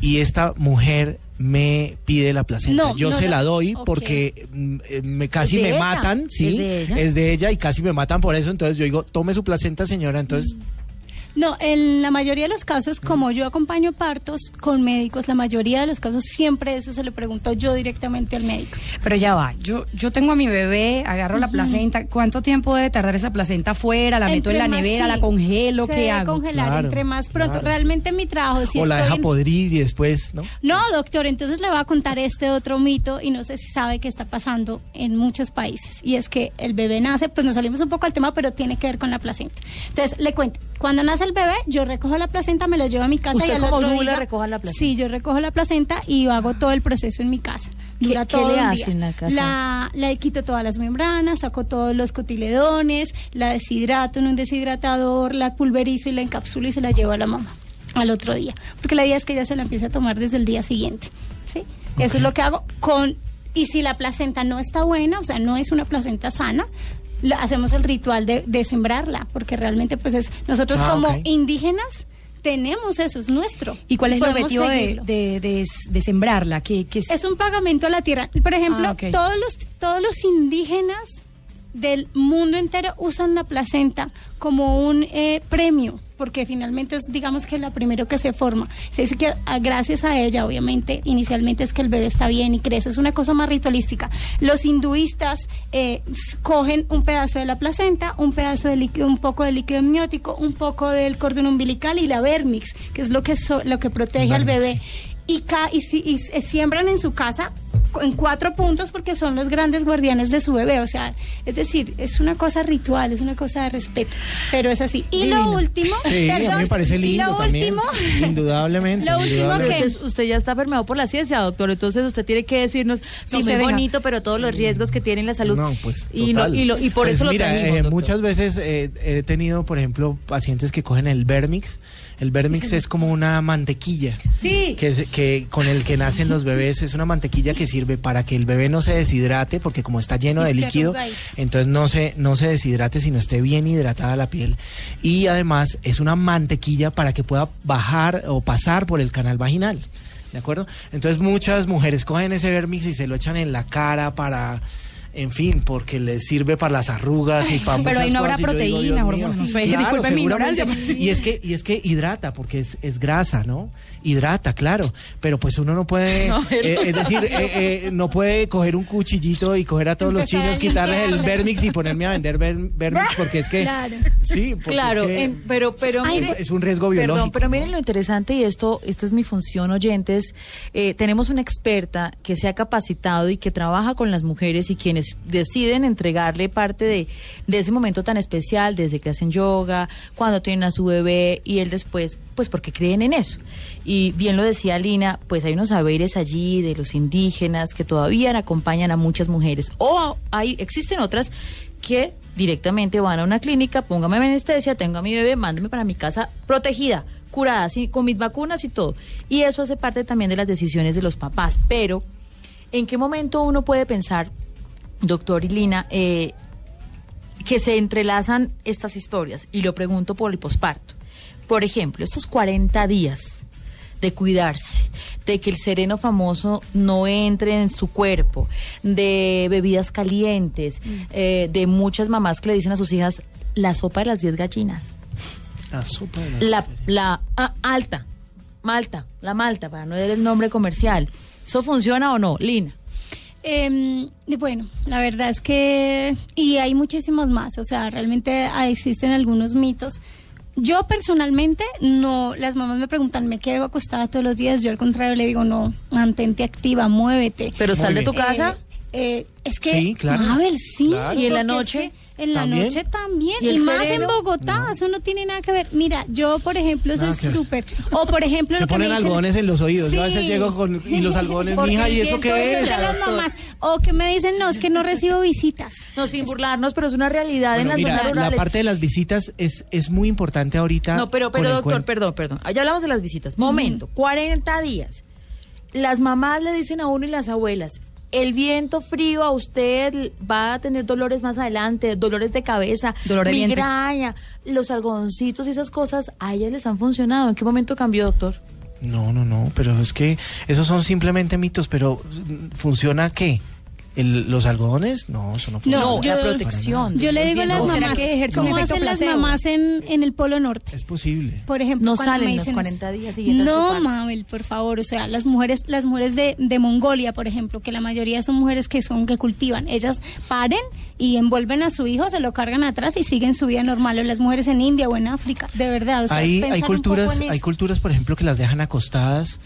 y esta mujer me pide la placenta. No, yo no se la- doy porque mm, eh, me casi ¿Es de me ella? matan, sí, ¿Es de ella? es de ella y casi me matan por eso, entonces yo digo, tome su placenta, señora, entonces No, en la mayoría de los casos, como yo acompaño partos con médicos, la mayoría de los casos siempre eso se le pregunto yo directamente al médico. Pero ya va, yo, yo tengo a mi bebé, agarro la placenta, ¿cuánto tiempo debe tardar esa placenta afuera? ¿La meto en la nevera, sí, la congelo? se ¿Qué debe hago? congelar Claro, entre más pronto. claro. Realmente mi trabajo si o la deja en- podrir y después, ¿no? No, doctor, entonces le voy a contar este otro mito y no sé si sabe que está pasando en muchos países. Y es que el bebé nace, pues nos salimos un poco al tema, pero tiene que ver con la placenta. Entonces, le cuento, cuando nace el bebé, yo recojo la placenta, me lo llevo a mi casa ¿Usted y al como otro día recoja la placenta? Sí, yo recojo la placenta y hago todo el proceso en mi casa. Dura qué todo le un hace en la casa? La, le quito todas las membranas, saco todos los cotiledones, la deshidrato en un deshidratador, la pulverizo y la encapsulo y se la llevo a la mamá al otro día. Porque la idea es que ella se la empiece a tomar desde el día siguiente. ¿sí? Eso es lo que hago con... Y si la placenta no está buena, o sea, no es una placenta sana, hacemos el ritual de, de sembrarla, porque realmente pues es... Nosotros Ah, como indígenas tenemos eso, es nuestro. ¿Y cuál es el objetivo de, seguirlo. de, de- de sembrarla? ¿Qué, qué es? Es un pagamento a la tierra. Por ejemplo, Ah, ok. todos, los, todos los indígenas del mundo entero usan la placenta como un eh, premio, porque finalmente es, digamos que la primero que se forma. Se dice que ah, gracias a ella, obviamente, inicialmente es que el bebé está bien y crece. Es una cosa más ritualística. Los hinduistas eh, cogen un pedazo de la placenta, un pedazo de líquido, un poco de líquido amniótico, un poco del cordón umbilical y la vermix, que es lo que, so- lo que protege al bebé y, ca- y, si- y se siembran en su casa en cuatro puntos porque son los grandes guardianes de su bebé. O sea, es decir, es una cosa ritual, es una cosa de respeto, pero es así. Y lo último, Sí, a mí perdón, me parece y lindo lo también. último, Indudablemente. Lo último indudablemente. Pero usted, usted ya está permeado por la ciencia, doctor. Entonces usted tiene que decirnos si No deja. bonito, pero todos los riesgos que tiene la salud. No, pues y, no- y, lo- y por Pues eso mira, lo trajimos. eh, muchas veces eh, he tenido, por ejemplo, pacientes que cogen el Vermix. El Vermix es como una mantequilla. Sí. Que, es- que con el que nacen los bebés es una mantequilla que sirve para que el bebé no se deshidrate, porque como está lleno de Esté líquido, entonces no se, no se deshidrate, sino esté bien hidratada la piel. Y además es una mantequilla para que pueda bajar o pasar por el canal vaginal. ¿De acuerdo? Entonces muchas mujeres cogen ese Vermix y se lo echan en la cara para... En fin, porque les sirve para las arrugas y para Pero ahí no habrá proteína, no sé, disculpe mi ignorancia. Y es que, y es que hidrata, porque es, es grasa, ¿no? Hidrata, claro. Pero pues uno no puede, No, eh, es decir, eh, eh, no puede coger un cuchillito y coger a todos los Empezar chinos, quitarles el. Vermix y ponerme a vender ver- Vermix, porque es que... Claro. Sí, porque Claro, es, que en- pero, pero Ay, es, un riesgo biológico. Perdón, pero miren lo interesante y esto, esta es mi función, oyentes. Eh, tenemos una experta que se ha capacitado y que trabaja con las mujeres y quienes deciden entregarle parte de, de ese momento tan especial, desde que hacen yoga, cuando tienen a su bebé y él después, pues porque creen en eso. Y bien lo decía Lina, pues hay unos saberes allí de los indígenas que todavía acompañan a muchas mujeres. O hay, existen otras que directamente van a una clínica, póngame anestesia, tengo a mi bebé, mándeme para mi casa protegida, curada, con mis vacunas y todo. Y eso hace parte también de las decisiones de los papás. Pero, ¿en qué momento uno puede pensar, doctor y Lina, eh, que se entrelazan estas historias? Y lo pregunto por el posparto. Por ejemplo, estos 40 días de cuidarse, de que el sereno famoso no entre en su cuerpo, de bebidas calientes, eh, de muchas mamás que le dicen a sus hijas la sopa de las 10 gallinas, La sopa de las la, gallinas. la ah, alta, malta, la malta, para no dar el nombre comercial. ¿Eso funciona o no, Lina? Eh, bueno, la verdad es que, y hay muchísimos más, o sea, realmente ah, existen algunos mitos. Yo personalmente, no, las mamás me preguntan, ¿me quedo acostada todos los días? Yo al contrario le digo, no, mantente activa, muévete. Pero sal de tu casa. Eh, eh, es que, Sí, claro. Mabel, sí. Claro. ¿Y en la porque es noche? que En la ¿También? noche también. ¿Y más sereno? en Bogotá, eso no tiene nada que ver. Mira, yo, por ejemplo, soy súper. O, por ejemplo, Se lo que me ponen dicen- algodones en los oídos. Yo a veces Sí. llego con... Y los algodones, mija, ¿y eso qué es? las mamás. O que me dicen, no, es que no recibo visitas. No, sin burlarnos, pero es una realidad en Bueno, las mira, zonas la rurales. parte de las visitas es, es muy importante ahorita. No, pero, pero doctor, perdón, perdón. Ya hablamos de las visitas. Momento, 40 días. Las mamás le dicen a uno y las abuelas, el viento frío a usted va a tener dolores más adelante, dolores de cabeza, Dolor de vientre. migraña, los algodoncitos y esas cosas, a ellas les han funcionado. ¿En qué momento cambió, doctor? No, no, no, pero es que esos son simplemente mitos, pero ¿funciona qué? ¿El- ¿Los algodones? No, eso no funciona. No, yo- la protección. Yo le digo a las ¿O será mamás, que ejerce un ¿cómo efecto hacen las mamás en, en el Polo Norte? Es posible. Por ejemplo, No cuando salen me los dicen 40 eso. días siguientes No. Mabel, por favor, o sea, las mujeres, las mujeres de, de Mongolia, por ejemplo, que la mayoría son mujeres que son que cultivan, ellas paren y envuelven a su hijo, se lo cargan atrás y siguen su vida normal. O las mujeres en India o en África, de verdad, o sea, es hay, hay un poco culturas, en hay culturas, por ejemplo, que las dejan acostadas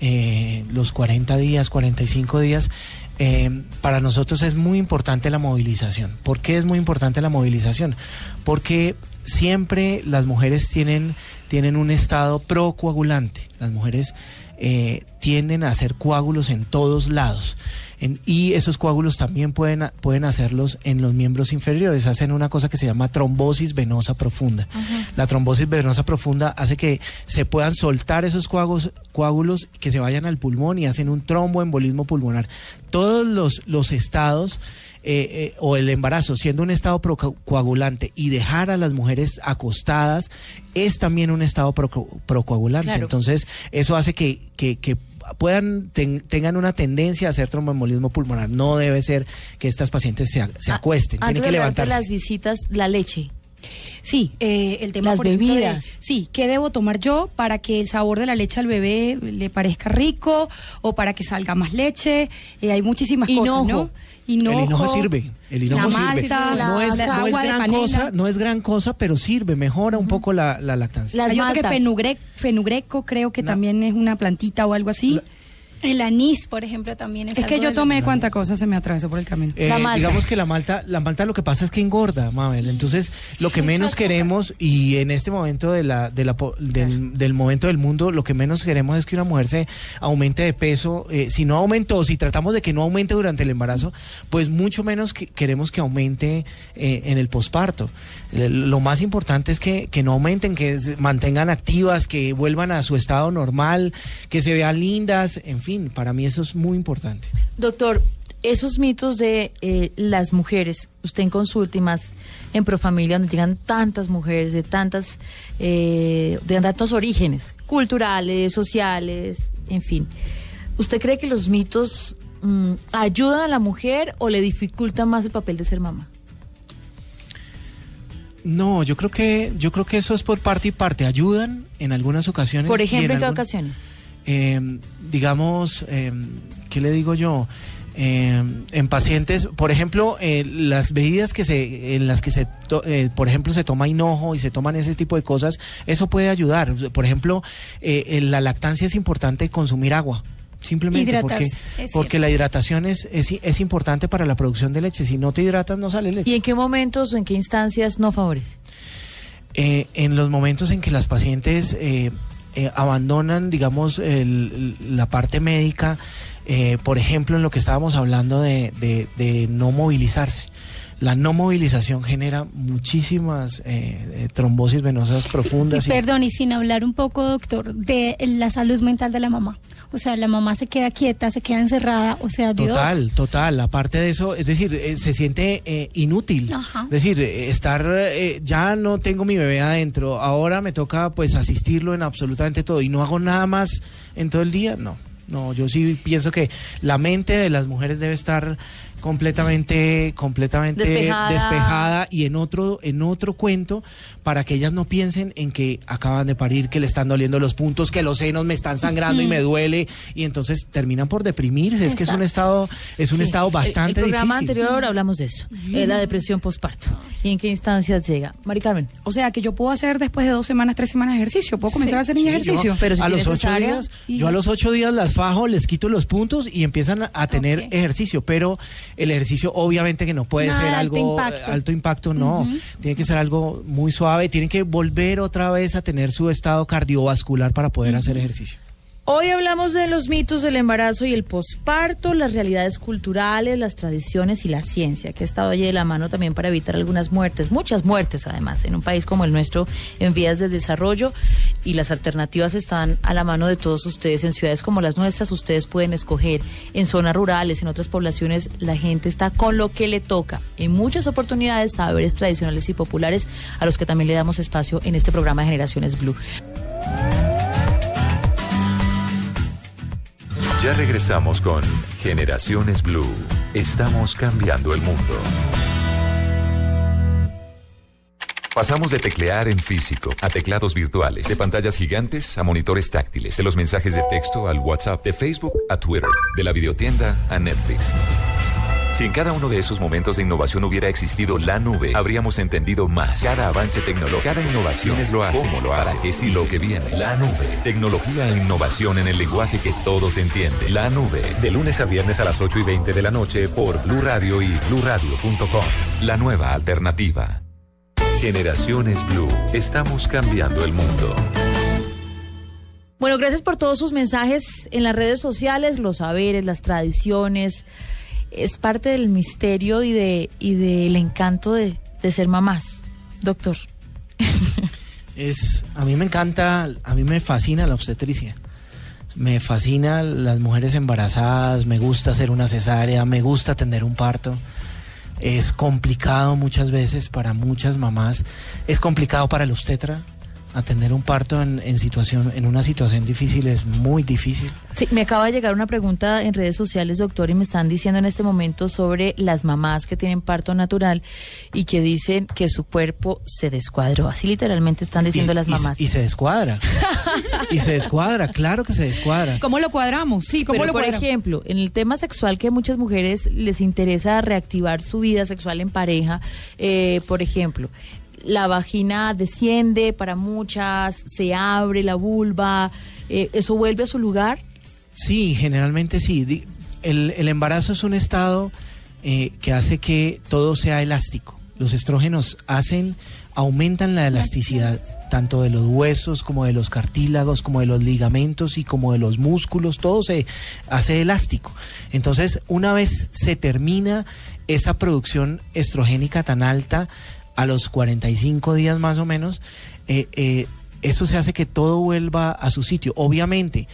eh, los 40 días, 45 días, eh, para nosotros es muy importante la movilización. ¿Por qué es muy importante la movilización? Porque siempre las mujeres tienen, tienen un estado procoagulante. Las mujeres eh, tienden a hacer coágulos en todos lados. En- y esos coágulos también pueden, pueden hacerlos en los miembros inferiores. Hacen una cosa que se llama trombosis venosa profunda. La trombosis venosa profunda hace que se puedan soltar esos coágulos, coágulos que se vayan al pulmón y hacen un tromboembolismo pulmonar. Todos los, los estados eh, eh, o el embarazo siendo un estado procoagulante y dejar a las mujeres acostadas es también un estado proco- procoagulante. Claro. Entonces, eso hace que, que, que puedan ten- tengan una tendencia a hacer tromboembolismo pulmonar. No debe ser que estas pacientes se, se Ah, acuesten, Antes tienen que levantarse. las visitas, la leche. Sí, eh, el tema Las por ejemplo, de- bebidas. sí, ¿qué debo tomar yo para que el sabor de la leche al bebé le parezca rico o para que salga más leche? Eh, hay muchísimas Hinojo. cosas, ¿no? Hinojo. el hinojo sirve, el hinojo la sirve. malta, no es, la no es agua de gran cosa, no es gran cosa, pero sirve, mejora un poco la, la lactancia. Las Hay otro que fenugre- fenugreco, creo que también es una plantita o algo así. El anís, por ejemplo, también es es que yo tomé cuánta cosa se me atravesó por el camino. Eh, La malta. Digamos que la malta, la malta lo que pasa es que engorda, Mabel. Entonces, lo que Mucho menos azúcar. queremos y en este momento de la, de la po- del, del momento del mundo, lo que menos queremos es que una mujer se aumente de peso. Eh, si no aumentó, si tratamos de que no aumente durante el embarazo, pues mucho menos que- queremos que aumente eh, en el posparto. Lo más importante es que, que no aumenten, que se mantengan activas, que vuelvan a su estado normal, que se vean lindas, en fin, para mí eso es muy importante. Doctor, esos mitos de eh, las mujeres, usted en consulta y más en Profamilia, donde llegan tantas mujeres de tantas, eh, de tantos orígenes, culturales, sociales, en fin. ¿Usted cree que los mitos mm, ayudan a la mujer o le dificultan más el papel de ser mamá? No, yo creo que yo creo que eso es por parte y parte. Ayudan en algunas ocasiones. Por ejemplo, ¿en qué ocasiones? Eh, digamos, eh, ¿qué le digo yo? Eh, en pacientes, por ejemplo, eh, las bebidas que se, en las que se, to- eh, por ejemplo, se toma hinojo y se toman ese tipo de cosas, eso puede ayudar. Por ejemplo, eh, en la lactancia es importante consumir agua. Simplemente porque, Hidratarse, porque la hidratación es, es, es importante para la producción de leche. Si no te hidratas, no sale leche. ¿Y en qué momentos o en qué instancias no favorece? eh, en los momentos en que las pacientes eh, abandonan, digamos, el- la parte médica, eh, por ejemplo, en lo que estábamos hablando de, de- de no movilizarse. La no movilización genera muchísimas eh, eh, trombosis venosas profundas. Y- perdón, y sin hablar un poco, doctor, de la salud mental de la mamá. O sea, la mamá se queda quieta, se queda encerrada, o sea, Dios. Total, total. Aparte de eso, es decir, eh, se siente eh, inútil. Ajá. Es decir, eh, estar, eh, ya no tengo mi bebé adentro, ahora me toca pues asistirlo en absolutamente todo y no hago nada más en todo el día. No, no, yo sí pienso que la mente de las mujeres debe estar completamente, completamente Despejada. despejada y en otro, en otro cuento para que ellas no piensen en que acaban de parir, que le están doliendo los puntos, que los senos me están sangrando y me duele y entonces terminan por deprimirse. Es que es un estado, es un estado bastante el, el programa difícil. anterior hablamos de eso, eh, la depresión postparto. ¿Y en qué instancias llega? Mari Carmen. O sea, que yo puedo hacer después de dos semanas, tres semanas de ejercicio. Puedo comenzar a hacer mi Sí, ejercicio. yo- pero si a los ocho días, y- yo a los ocho días las fajo, les quito los puntos y empiezan a, tener ejercicio. Pero el ejercicio, obviamente, que no puede Nada ser algo alto impacto. alto impacto, no. Tiene que ser algo muy suave. Tienen que volver otra vez a tener su estado cardiovascular para poder hacer ejercicio. Hoy hablamos de los mitos del embarazo y el posparto, las realidades culturales, las tradiciones y la ciencia, que ha estado allí de la mano también para evitar algunas muertes, muchas muertes además, en un país como el nuestro en vías de desarrollo y las alternativas están a la mano de todos ustedes. En ciudades como las nuestras ustedes pueden escoger, en zonas rurales, en otras poblaciones la gente está con lo que le toca. En muchas oportunidades saberes tradicionales y populares a los que también le damos espacio en este programa de Generaciones Blue. Ya regresamos con Generaciones Blue. Estamos cambiando el mundo. Pasamos de teclear en físico a teclados virtuales, de pantallas gigantes a monitores táctiles, de los mensajes de texto al WhatsApp, de Facebook a Twitter, de la videotienda a Netflix. Si en cada uno de esos momentos de innovación hubiera existido la nube, habríamos entendido más. Cada avance tecnológico, cada innovación es lo hace, cómo lo hace, qué sí lo que viene. La nube. Tecnología e innovación en el lenguaje que todos entienden. La nube. De lunes a viernes a las 8 y 20 de la noche por Blue Radio y bluradio.com. La nueva alternativa. Generaciones Blue. Estamos cambiando el mundo. Bueno, gracias por todos sus mensajes en las redes sociales, los saberes, las tradiciones. Es parte del misterio y de y del encanto de, de ser mamás, doctor. Es, a mí me encanta, a mí me fascina la obstetricia. Me fascina las mujeres embarazadas, me gusta hacer una cesárea, me gusta tener un parto. Es complicado muchas veces para muchas mamás. Es complicado para el obstetra. Atender un parto en, en situación, en una situación difícil es muy difícil. Sí, me acaba de llegar una pregunta en redes sociales, doctor, y me están diciendo en este momento sobre las mamás que tienen parto natural y que dicen que su cuerpo se descuadró. Así literalmente están diciendo Y- las y- mamás. Y, se descuadra. y se descuadra, claro que se descuadra. ¿Cómo lo cuadramos? Sí, ¿cómo Pero, lo por cuadramos? ejemplo, en el tema sexual que a muchas mujeres les interesa reactivar su vida sexual en pareja, eh, por ejemplo, la vagina desciende para muchas, se abre la vulva, eh, ¿eso vuelve a su lugar? Sí, generalmente sí. El, el embarazo es un estado eh, que hace que todo sea elástico. Los estrógenos hacen, aumentan la elasticidad tanto de los huesos como de los cartílagos, como de los ligamentos y como de los músculos, todo se hace elástico. Entonces, una vez se termina esa producción estrogénica tan alta, a los 45 días más o menos, eh, eh, eso se hace que todo vuelva a su sitio. Obviamente,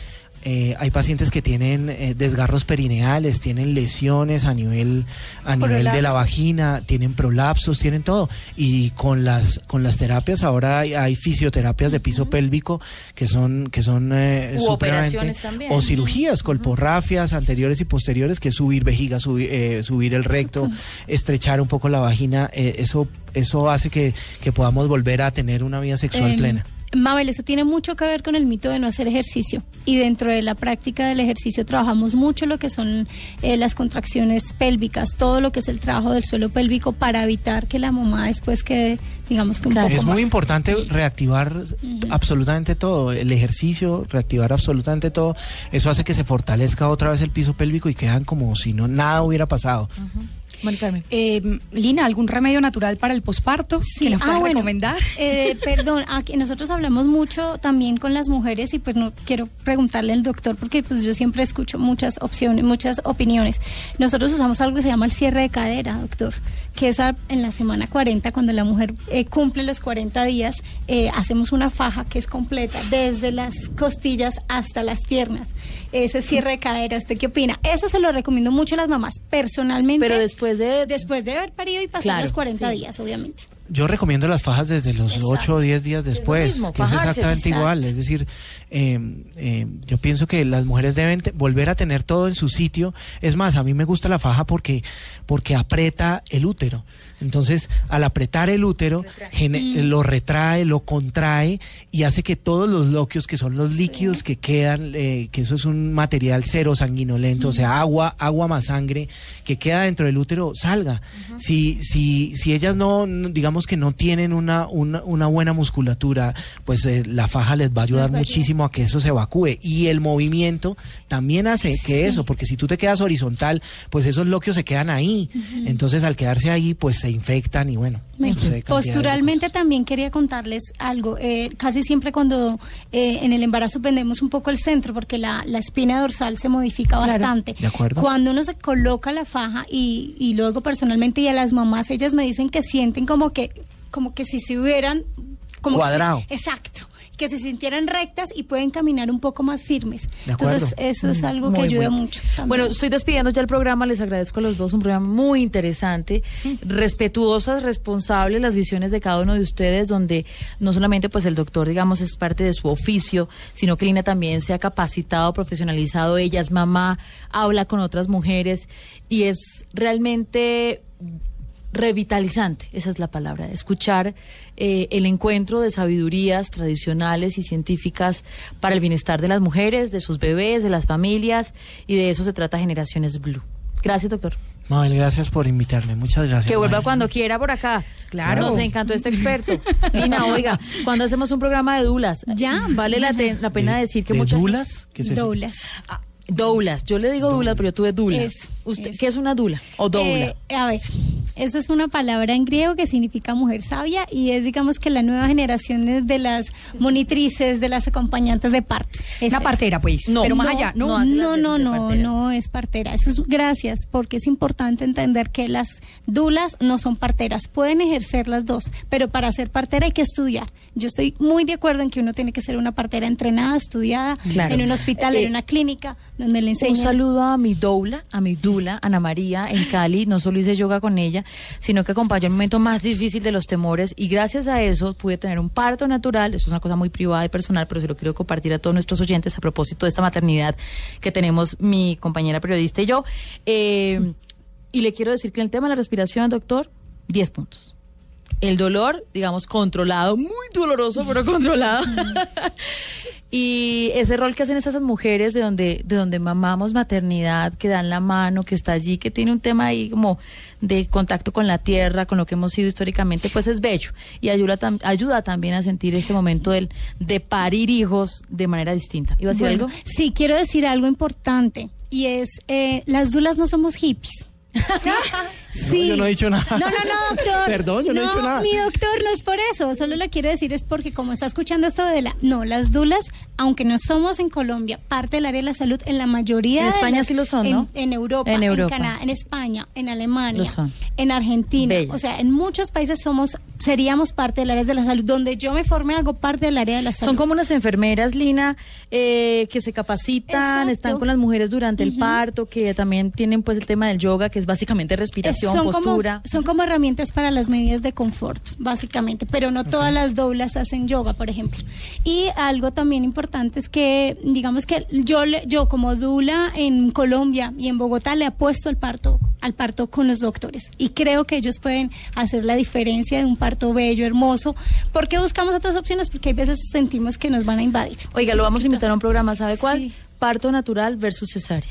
eh, hay pacientes que tienen eh, desgarros perineales, tienen lesiones a nivel a nivel de la vagina, tienen prolapsos, tienen todo. Y con las con las terapias ahora hay, hay fisioterapias de piso pélvico que son que son eh, U supremamente- operaciones también. o cirugías, colporrafias anteriores y posteriores, que es subir vejiga, subir, eh, subir el recto, estrechar un poco la vagina. eh, eso eso hace que, que podamos volver a tener una vida sexual Em, plena. Mabel, eso tiene mucho que ver con el mito de no hacer ejercicio. Y dentro de la práctica del ejercicio trabajamos mucho lo que son eh, las contracciones pélvicas, todo lo que es el trabajo del suelo pélvico para evitar que la mamá después quede, digamos que un poco Es muy más. importante reactivar absolutamente todo, el ejercicio, reactivar absolutamente todo. Eso hace que se fortalezca otra vez el piso pélvico y quedan como si no nada hubiera pasado. Carmen. Eh, Lina, ¿algún remedio natural para el posparto que nos ah, puedas bueno. recomendar? Eh, perdón, aquí nosotros hablamos mucho también con las mujeres y pues no quiero preguntarle al doctor porque pues yo siempre escucho muchas opciones, muchas opiniones. Nosotros usamos algo que se llama el cierre de cadera, doctor, que es a- en la semana 40 cuando la mujer eh, cumple los 40 días, eh, hacemos una faja que es completa desde las costillas hasta las piernas. Ese cierre de cadera, ¿usted qué opina? Eso se lo recomiendo mucho a las mamás personalmente. Pero después de... después de haber parido y pasar Claro, los 40 sí. días, obviamente. Yo recomiendo las fajas desde los Exacto. 8 o 10 días después, mismo, que es exactamente exacto. igual. Es decir, eh, eh, yo pienso que las mujeres deben te- volver a tener todo en su sitio. Es más, a mí me gusta la faja porque, porque aprieta el útero. Entonces, al apretar el útero, gene- lo retrae, lo contrae y hace que todos los loquios, que son los líquidos que quedan, eh, que eso es un material cero sanguinolento, o sea, agua, agua más sangre, que queda dentro del útero, salga. Si, si, si ellas no, digamos que no tienen una, una, una buena musculatura, pues eh, la faja les va a ayudar muchísimo a que eso se evacúe. Y el movimiento también hace que eso, porque si tú te quedas horizontal, pues esos loquios se quedan ahí. Entonces, al quedarse ahí, pues se infectan y bueno. Posturalmente también quería contarles algo. Eh, casi siempre cuando eh, en el embarazo vendemos un poco el centro porque la, la espina dorsal se modifica Claro. bastante. De acuerdo. Cuando uno se coloca la faja y, y luego personalmente y a las mamás ellas me dicen que sienten como que como que si se hubieran como si- Cuadrado. exacto. Que se sintieran rectas y pueden caminar un poco más firmes. Entonces, eso es algo que ayuda bueno. mucho. también. Bueno, estoy despidiendo ya el programa. Les agradezco a los dos. Un programa muy interesante, respetuosas, responsables, las visiones de cada uno de ustedes, donde no solamente pues el doctor, digamos, es parte de su oficio, sino que Lina también se ha capacitado, profesionalizado. Ella es mamá, habla con otras mujeres y es realmente revitalizante, esa es la palabra, escuchar eh, el encuentro de sabidurías tradicionales y científicas para el bienestar de las mujeres, de sus bebés, de las familias, y de eso se trata Generaciones Blue. Gracias, doctor. Mabel, gracias por invitarme. Muchas gracias. Que vuelva Mabel. cuando quiera por acá. Claro. Nos encantó este experto. Lina, oiga, cuando hacemos un programa de dulas, Ya. vale la, te- la pena ¿De- decir que de muchas dulas? ¿Qué es eso? Doulas. Ah, doulas. Yo le digo dulas, pero yo tuve dula. Eso, ¿Usted, eso. ¿Qué es una dula o doula? Eh, a ver, esta es una palabra en griego que significa mujer sabia y es, digamos, que la nueva generación de, de las monitrices, de las acompañantes de parto. Es Una eso. partera, pues. No, pero más no, allá, no ¿no? No, no, no, es partera. Eso es gracias, porque es importante entender que las dulas no son parteras. Pueden ejercer las dos, pero para ser partera hay que estudiar. Yo estoy muy de acuerdo en que uno tiene que ser una partera entrenada, estudiada, Claro. en un hospital, Eh, en una clínica, donde le Un enseñan. saludo a mi doula, a mi dula, Ana María, en Cali. No solo hice yoga con ella, sino que acompañó el momento más difícil de los temores y gracias a eso pude tener un parto natural. Eso es una cosa muy privada y personal, pero se lo quiero compartir a todos nuestros oyentes a propósito de esta maternidad que tenemos mi compañera periodista y yo. Eh, y le quiero decir que en el tema de la respiración, doctor, 10 puntos. El dolor, digamos, controlado, muy doloroso, pero controlado. y ese rol que hacen esas mujeres de donde, de donde mamamos maternidad, que dan la mano, que está allí, que tiene un tema ahí como de contacto con la tierra, con lo que hemos sido históricamente, pues es bello. Y ayuda, tam- ayuda también a sentir este momento del, de parir hijos de manera distinta. ¿Iba a decir Bueno, algo? Sí, quiero decir algo importante y es, eh, las dulas no somos hippies. ¿Sí? Sí. yo no he dicho nada. No, no, no, doctor. Perdón, yo no he dicho nada. Mi doctor no es por eso. Solo le quiero decir es porque como está escuchando esto de la... No, las dulas, aunque no somos en Colombia, parte del área de la salud en la mayoría En de España las- sí lo son, ¿no? En, Europa, En. Canadá, en España, en Alemania, Lo son. en Argentina. Bellas. O sea, en muchos países somos, seríamos parte del área de la salud. Donde yo me formé, hago parte del área de la salud. Son como unas enfermeras, Lina, eh, que se capacitan, Exacto. están con las mujeres durante el parto, que también tienen pues el tema del yoga, que es básicamente respiración, son postura. Como, son como herramientas para las medidas de confort, básicamente, pero no todas las doblas hacen yoga, por ejemplo. Y algo también importante es que, digamos que yo, le- yo como dula en Colombia y en Bogotá le apuesto al parto, al parto con los doctores. Y creo que ellos pueden hacer la diferencia de un parto bello, hermoso. ¿Por qué buscamos otras opciones? Porque hay veces sentimos que nos van a invadir. Oiga, lo vamos a invitar a un programa, ¿sabe cuál? Sí. Parto natural versus cesárea.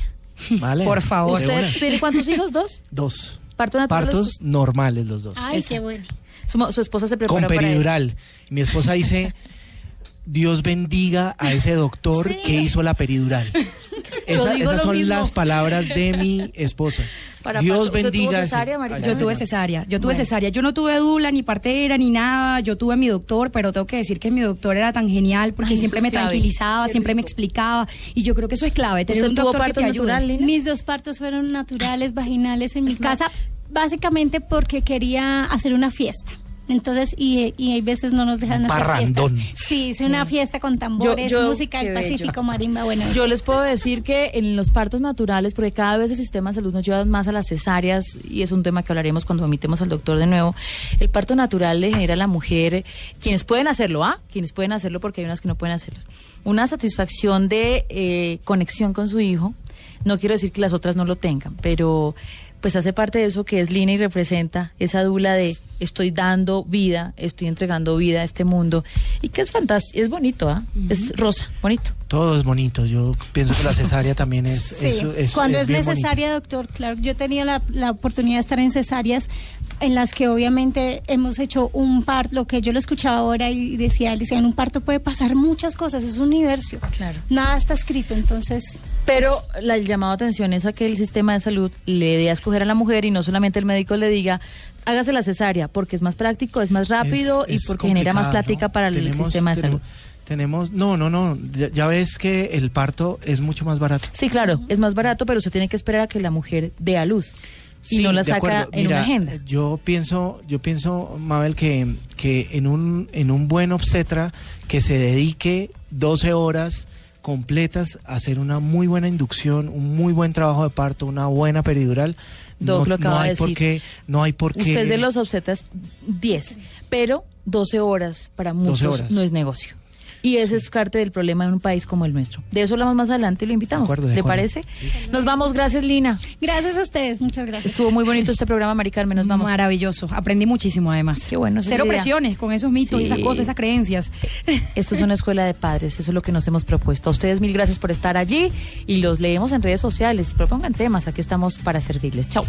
Vale. Por favor. ¿Usted tiene cuántos hijos? ¿Dos? Dos. Parto natural. Partos normales los dos. Ay, qué bueno. Su, su esposa se prepara Con para eso. peridural. Mi esposa dice, Dios bendiga a ese doctor Sí. que hizo la peridural. Esa- esas son mismo. las palabras de mi esposa. Para Dios parto. ¿Usted tuvo bendiga. ese- cesárea, María? a ese Yo tuve cesárea, yo tuve cesárea. Yo no tuve dula, ni partera, ni nada. Yo tuve a mi doctor, pero tengo que decir que mi doctor era tan genial porque Ay, siempre me clave. tranquilizaba, siempre me explicaba. Y yo creo que eso es clave, tener ¿Usted un tuvo doctor que te ayude. natural, Lina? Mis dos partos fueron naturales, vaginales en mi casa, básicamente porque quería hacer una fiesta. Entonces, y, y hay veces no nos dejan hacer Parrandón. fiestas. Sí, hice una fiesta con tambores, Yo- yo- música del bello. Pacífico, marimba, bueno. Yo les puedo decir que en los partos naturales, porque cada vez el sistema de salud nos lleva más a las cesáreas, y es un tema que hablaremos cuando invitemos al doctor de nuevo, el parto natural le genera a la mujer, quienes pueden hacerlo, ¿ah? Quienes pueden hacerlo porque hay unas que no pueden hacerlo, una satisfacción de eh, conexión con su hijo. No quiero decir que las otras no lo tengan, pero pues hace parte de eso que es Lina y representa esa dula de estoy dando vida, estoy entregando vida a este mundo y que es fantástico, es bonito, ¿ah? Es rosa, bonito. Todo es bonito. Yo pienso que la cesárea también es. Sí, es- es- cuando es, necesaria, doctor, claro, yo tenía la, la oportunidad de estar en cesáreas en las que obviamente hemos hecho un parto, lo que yo lo escuchaba ahora y decía, él decía, en un parto puede pasar muchas cosas, es un universo. Claro. Nada está escrito, entonces... Pero la, el llamado a atención es a que el sistema de salud le dé a escoger a la mujer y no solamente el médico le diga, hágase la cesárea, porque es más práctico, es más rápido Es- y es porque genera más plática ¿no? para el sistema de tenemos- salud. Tenemos, no, no, no. Ya, ya ves que el parto es mucho más barato. Sí, claro, es más barato, pero se tiene que esperar a que la mujer dé a luz y Sí, no la saca en Mira, una agenda. Yo pienso, yo pienso, Mabel, que, que en un, en un buen obstetra que se dedique 12 horas completas a hacer una muy buena inducción, un muy buen trabajo de parto, una buena peridural. Doc no, lo acaba no hay de por decir. qué, no hay por qué. Usted de los obsetas 10, pero 12 horas para muchos horas. no es negocio. Y ese es parte del problema de un país como el nuestro. De eso hablamos más adelante y lo invitamos. De acuerdo, de ¿Le acuerdo. parece? Nos vamos, gracias Lina. Gracias a ustedes, muchas gracias. Estuvo muy bonito este programa, Mari Carmen, nos vamos. Maravilloso. Aprendí muchísimo además. Qué bueno. Cero idea. presiones con esos mitos, Sí. esas cosas, esas creencias. Esto es una escuela de padres, eso es lo que nos hemos propuesto. A ustedes mil gracias por estar allí y los leemos en redes sociales. Propongan temas, aquí estamos para servirles. Chao.